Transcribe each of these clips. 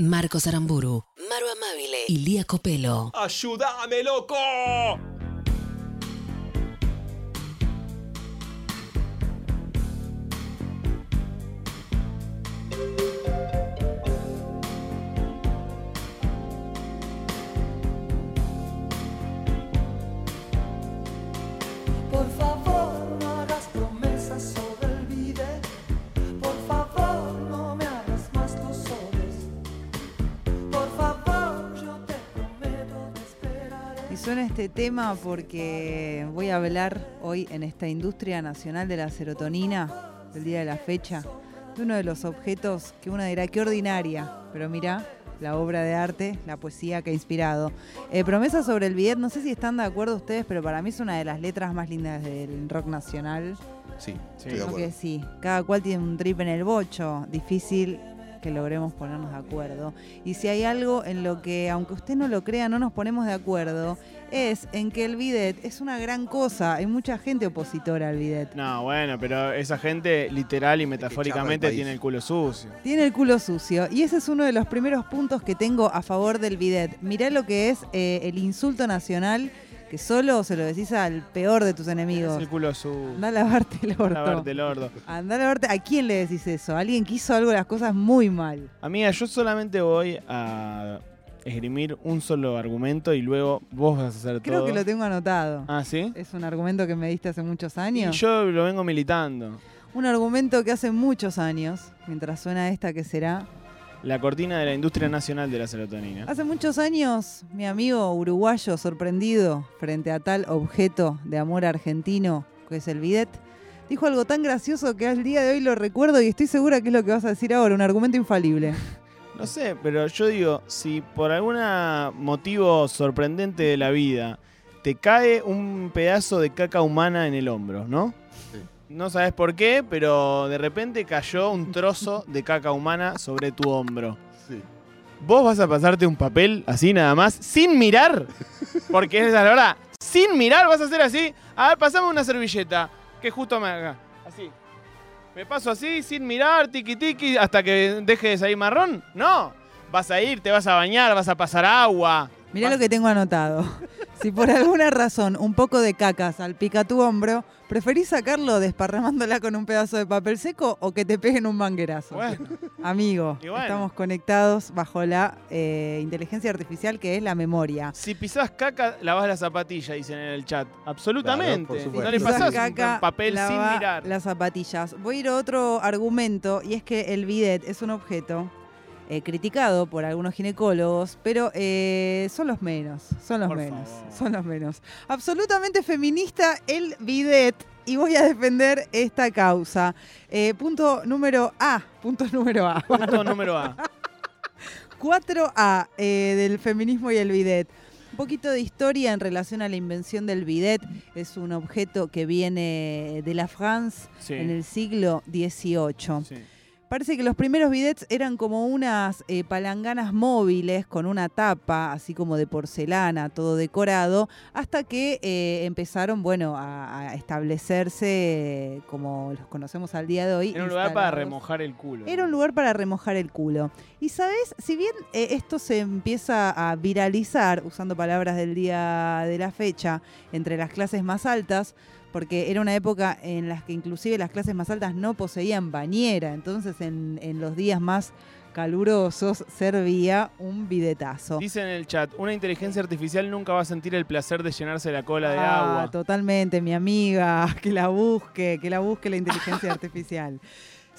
Marcos Aramburu, Maru Amabile y Lía Copelo. ¡Ayúdame, loco! Suena este tema porque voy a hablar hoy en esta industria nacional de la serotonina, del día de la fecha, de uno de los objetos que uno dirá que ordinaria, pero mira la obra de arte, la poesía que ha inspirado. Eh, promesa sobre el bidet, no sé si están de acuerdo ustedes, pero para mí es una de las letras más lindas del rock nacional. Sí, estoy de Creo acuerdo. que sí. Cada cual tiene un trip en el bocho. Difícil que logremos ponernos de acuerdo. Y si hay algo en lo que, aunque usted no lo crea, no nos ponemos de acuerdo, es en que el bidet es una gran cosa. Hay mucha gente opositora al bidet. No, bueno, pero esa gente literal y metafóricamente tiene el culo sucio. Tiene el culo sucio. Y ese es uno de los primeros puntos que tengo a favor del bidet. Mirá lo que es eh, el insulto nacional, que solo se lo decís al peor de tus enemigos. el culo sucio. Anda a lavarte el orto. Lavarte el orto. A lavarte. ¿A quién le decís eso? A alguien que hizo algo las cosas muy mal. Amiga, yo solamente voy a esgrimir un solo argumento y luego vos vas a hacer Creo todo. que lo tengo anotado. Ah, ¿sí? Es un argumento que me diste hace muchos Y años. yo lo vengo militando. Un argumento que hace muchos años, mientras suena esta que será. La cortina de la industria nacional de la serotonina. Hace muchos años, mi amigo uruguayo sorprendido frente a tal objeto de amor argentino que es el bidet, dijo algo tan gracioso que al día de hoy lo recuerdo y estoy segura que es lo que vas a decir ahora, un argumento infalible. No sé, pero yo digo, si por algún motivo sorprendente de la vida te cae un pedazo de caca humana en el hombro, ¿no? Sí. No sabes por qué, pero de repente cayó un trozo de caca humana sobre tu hombro. Sí. ¿Vos vas a pasarte un papel así nada más, sin mirar? Porque es la verdad, sin mirar vas a hacer así. A ver, pasame una servilleta, que justo me haga. Así. Me paso así, sin mirar, tiki tiki, hasta que deje de salir marrón. No. Vas a ir, te vas a bañar, vas a pasar agua. Mirá Vas- lo que tengo anotado. Si por alguna razón un poco de caca salpica tu hombro, ¿preferís sacarlo desparramándola con un pedazo de papel seco o que te peguen un manguerazo? Bueno, Amigo, bueno. estamos conectados bajo la eh, inteligencia artificial que es la memoria. si pisás caca, lavás la zapatilla, dicen en el chat. Absolutamente. Claro, no le pasás caca, un papel sin mirar. Las zapatillas. Voy a ir a otro argumento y es que el bidet es un objeto eh, criticado por algunos ginecólogos, pero eh, son los menos, son los Por menos, favor. son los menos. Absolutamente feminista el bidet y voy a defender esta causa. Eh, punto número A, punto número A. Punto número A. 4A eh, del feminismo y el bidet. Un poquito de historia en relación a la invención del bidet. Es un objeto que viene de la France Sí. en el siglo XVIII. sí. Parece que los primeros bidets eran como unas eh, palanganas móviles con una tapa, así como de porcelana, todo decorado, hasta que eh, empezaron, bueno, a, a establecerse eh, como los conocemos al día de hoy. Era un lugar para remojar el culo. Era un lugar para remojar el culo. Y sabes, si bien eh, esto se empieza a viralizar, usando palabras del día de la fecha, entre las clases más altas, porque era una época en la que inclusive las clases más altas no poseían bañera, entonces en, en los días más calurosos servía un bidetazo. Dice en el chat, una inteligencia artificial nunca va a sentir el placer de llenarse la cola de Ah, agua. Totalmente, mi amiga, que la busque, que la busque la inteligencia artificial.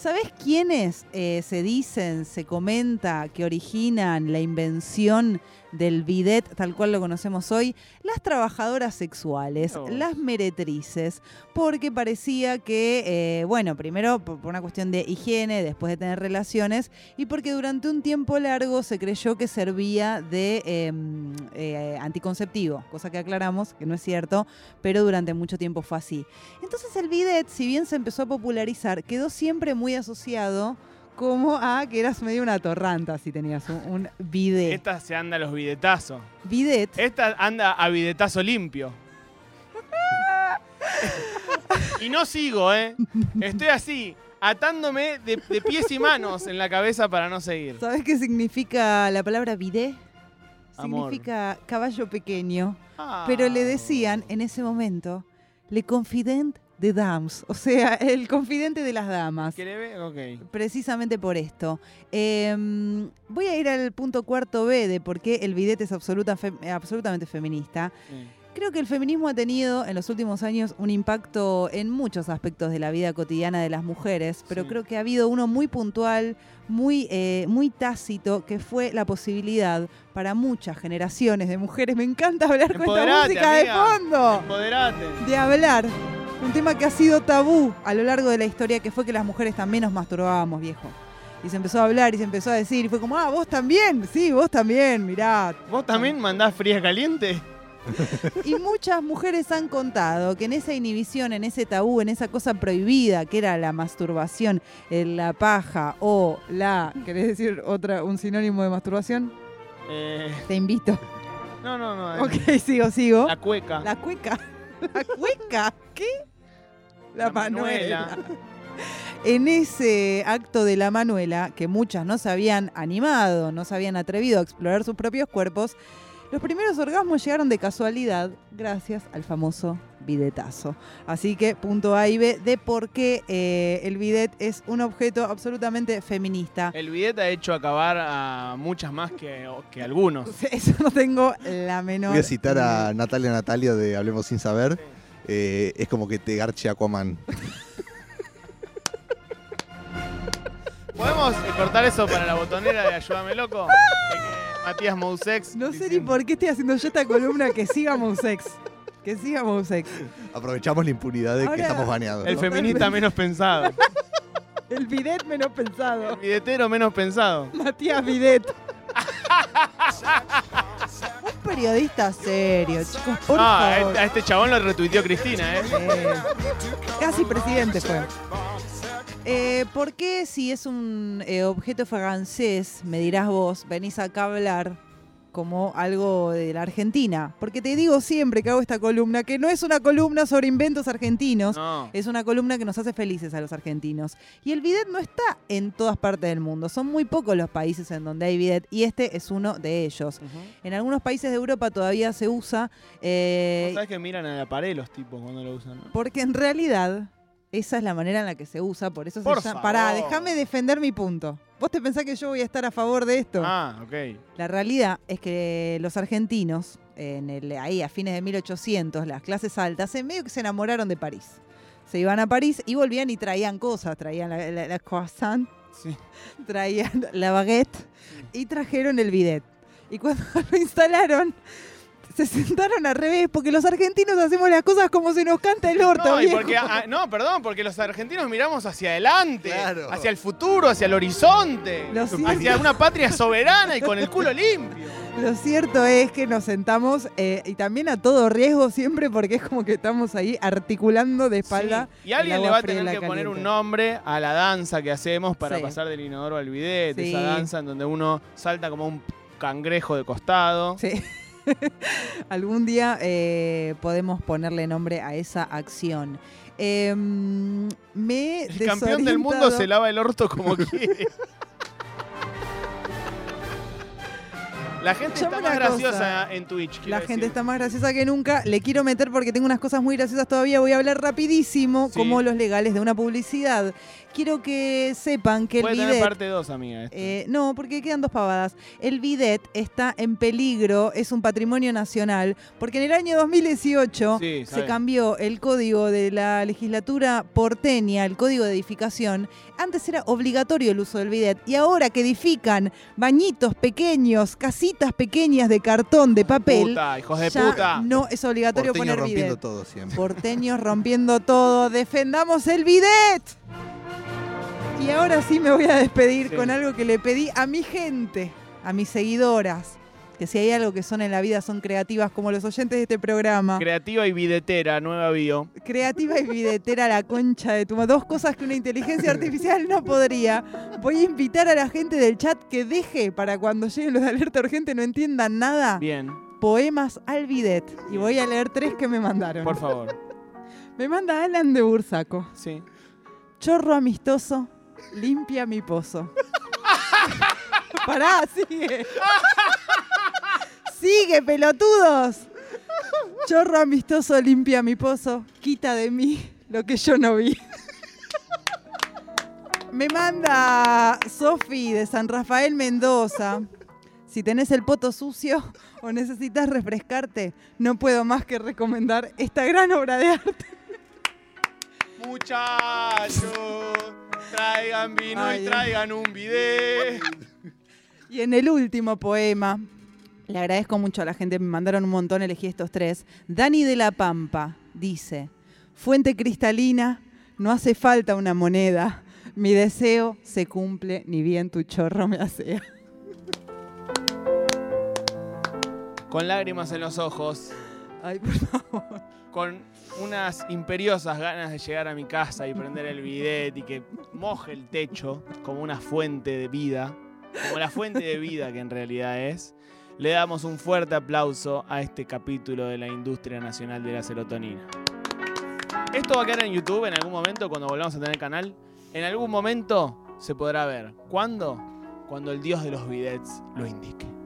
¿Sabes quiénes eh, se dicen, se comenta que originan la invención del bidet tal cual lo conocemos hoy? Las trabajadoras sexuales, Oh. las meretrices, porque parecía que, eh, bueno, primero por una cuestión de higiene, después de tener relaciones, y porque durante un tiempo largo se creyó que servía de eh, eh, anticonceptivo, cosa que aclaramos que no es cierto, pero durante mucho tiempo fue así. Entonces el bidet, si bien se empezó a popularizar, quedó siempre muy asociado como a que eras medio una torranta si tenías un, un bidet. Esta se anda a los bidetazos. Bidet, Esta anda a bidetazo limpio. y no sigo, ¿eh? Estoy así, atándome de, de pies y manos en la cabeza para no seguir. ¿Sabes qué significa la palabra bidet? Amor. Significa caballo pequeño. Ah. Pero le decían en ese momento, le confident de dames, o sea, el confidente de las damas. ¿Que le ve? Ok. Precisamente por esto. Em, voy a ir al punto cuarto B de por qué el bidet es absoluta fe- absolutamente feminista. Sí. Creo que el feminismo ha tenido en los últimos años un impacto en muchos aspectos de la vida cotidiana de las mujeres, pero Sí. creo que ha habido uno muy puntual, muy, eh, muy tácito, que fue la posibilidad para muchas generaciones de mujeres, me encanta hablar con esta música amiga. de fondo, Empoderate. de hablar. Un tema que ha sido tabú a lo largo de la historia, que fue que las mujeres también nos masturbábamos, viejo. Y se empezó a hablar y se empezó a decir, y fue como, ah, vos también, sí, vos también, mirá, ¿Vos también mandás fría caliente? Y muchas mujeres han contado que en esa inhibición, en ese tabú, en esa cosa prohibida que era la masturbación, eh, la paja o la. ¿Querés decir otra, un sinónimo de masturbación? Eh, Te invito. no, no, no. eh, Ok, sigo, sigo. La cueca. La cueca. ¿La cueca? ¿Qué? La, La manuela. manuela. En ese acto de la manuela, que muchas no se habían animado, no se habían atrevido a explorar sus propios cuerpos, los primeros orgasmos llegaron de casualidad gracias al famoso bidetazo. Así que punto A y B de por qué eh, el bidet es un objeto absolutamente feminista. El bidet ha hecho acabar a muchas más que, que algunos. Eso no tengo la menor. Voy a citar a Natalia Natalia de Hablemos Sin Saber. Eh, es como que te garche Aquaman. ¿Podemos cortar eso para la botonera de Ayúdame Loco? De que Matías Mousex. No sé ni diciendo- por qué estoy haciendo yo esta columna que siga Mousex. Que siga Mousex. Aprovechamos la impunidad de Ahora- que estamos baneados. El feminista menos pensado. El bidet menos pensado. El bidetero menos pensado. Matías Bidet. Periodista serio, chicos, por Ah, favor. este- a este chabón lo retuiteó Cristina, ¿eh? Eh, casi presidente fue. Eh, ¿Por qué si es un eh, objeto francés, me dirás vos, venís acá a hablar como algo de la Argentina? Porque te digo siempre que hago esta columna que no es una columna sobre inventos argentinos, No. es una columna que nos hace felices a los argentinos. Y el bidet no está en todas partes del mundo. Son muy pocos los países en donde hay bidet y este es uno de ellos. En algunos países de Europa todavía se usa eh, Vos sabés que miran a la pared los tipos cuando lo usan, ¿no? porque en realidad esa es la manera en la que se usa. Por eso Por se llama... Pará, déjame defender mi punto. ¿Vos te pensás que yo voy a estar a favor de esto? Ah, ok. La realidad es que los argentinos, en el, ahí a fines de 1800, las clases altas, en medio que se enamoraron de París. Se iban a París y volvían y traían cosas. Traían la, la- la croissant, Sí. traían la baguette y trajeron el bidet. Y cuando lo instalaron, se sentaron al revés, porque los argentinos hacemos las cosas como se nos canta el orto. No, y porque, ah, no, perdón, porque los argentinos miramos hacia adelante, Claro. hacia el futuro, hacia el horizonte, hacia una patria soberana y con el culo limpio. Lo cierto es que nos sentamos eh, y también a todo riesgo siempre porque es como que estamos ahí articulando de espalda. Sí. Y alguien le va a tener que poner un nombre a la danza que hacemos para Sí. pasar del inodoro al bidet, Sí. esa danza en donde uno salta como un cangrejo de costado. Sí. Algún día eh, podemos ponerle nombre a esa acción. Em, me El campeón del mundo se lava el orto como quiere. La gente está más graciosa cosa. en Twitch. La gente decir. está más graciosa que nunca. Le quiero meter porque tengo unas cosas muy graciosas todavía. Voy a hablar rapidísimo, Sí. como los legales de una publicidad. Quiero que sepan que el Puede tener bidet... parte 2, amiga. Eh, no, porque quedan dos pavadas. El bidet está en peligro, es un patrimonio nacional, porque en el año 2018 Sí, se cambió el código de la legislatura porteña, el código de edificación. Antes era obligatorio el uso del bidet y ahora que edifican bañitos pequeños, casitas pequeñas de cartón, de papel, Puta, hijos de ya puta. no es obligatorio Porteño poner rompiendo bidet. todo siempre. Porteños rompiendo todo. ¡Defendamos el bidet! Y ahora sí me voy a despedir Sí. con algo que le pedí a mi gente, a mis seguidoras. Que si hay algo que son en la vida son creativas como los oyentes de este programa. Creativa y bidetera, nueva bio. Creativa y bidetera la concha de tu Dos cosas que una inteligencia artificial no podría. Voy a invitar a la gente del chat que deje para cuando lleguen los de alerta urgente no entiendan nada. Bien, Poemas al bidet. Y voy a leer tres que me mandaron. por favor. Me manda Alan de Bursaco. Sí. Chorro amistoso, limpia mi pozo. Pará, sigue. Sigue, pelotudos. Chorro amistoso, limpia mi pozo. Quita de mí lo que yo no vi. Me manda Sofi de San Rafael Mendoza. Si tenés el poto sucio o necesitas refrescarte, no puedo más que recomendar esta gran obra de arte. Muchachos, traigan vino Ay, y traigan un bidet. Y en el último poema, le agradezco mucho a la gente, me mandaron un montón, elegí estos tres. Dani de la Pampa dice, fuente cristalina, no hace falta una moneda, mi deseo se cumple, ni bien tu chorro me asea. Con lágrimas en los ojos, Ay, por favor. con unas imperiosas ganas de llegar a mi casa y prender el bidet y que moje el techo como una fuente de vida, como la fuente de vida que en realidad es, le damos un fuerte aplauso a este capítulo de la industria nacional de la serotonina. Esto va a quedar en YouTube en algún momento cuando volvamos a tener canal. En algún momento se podrá ver. ¿Cuándo? Cuando el dios de los bidets lo indique.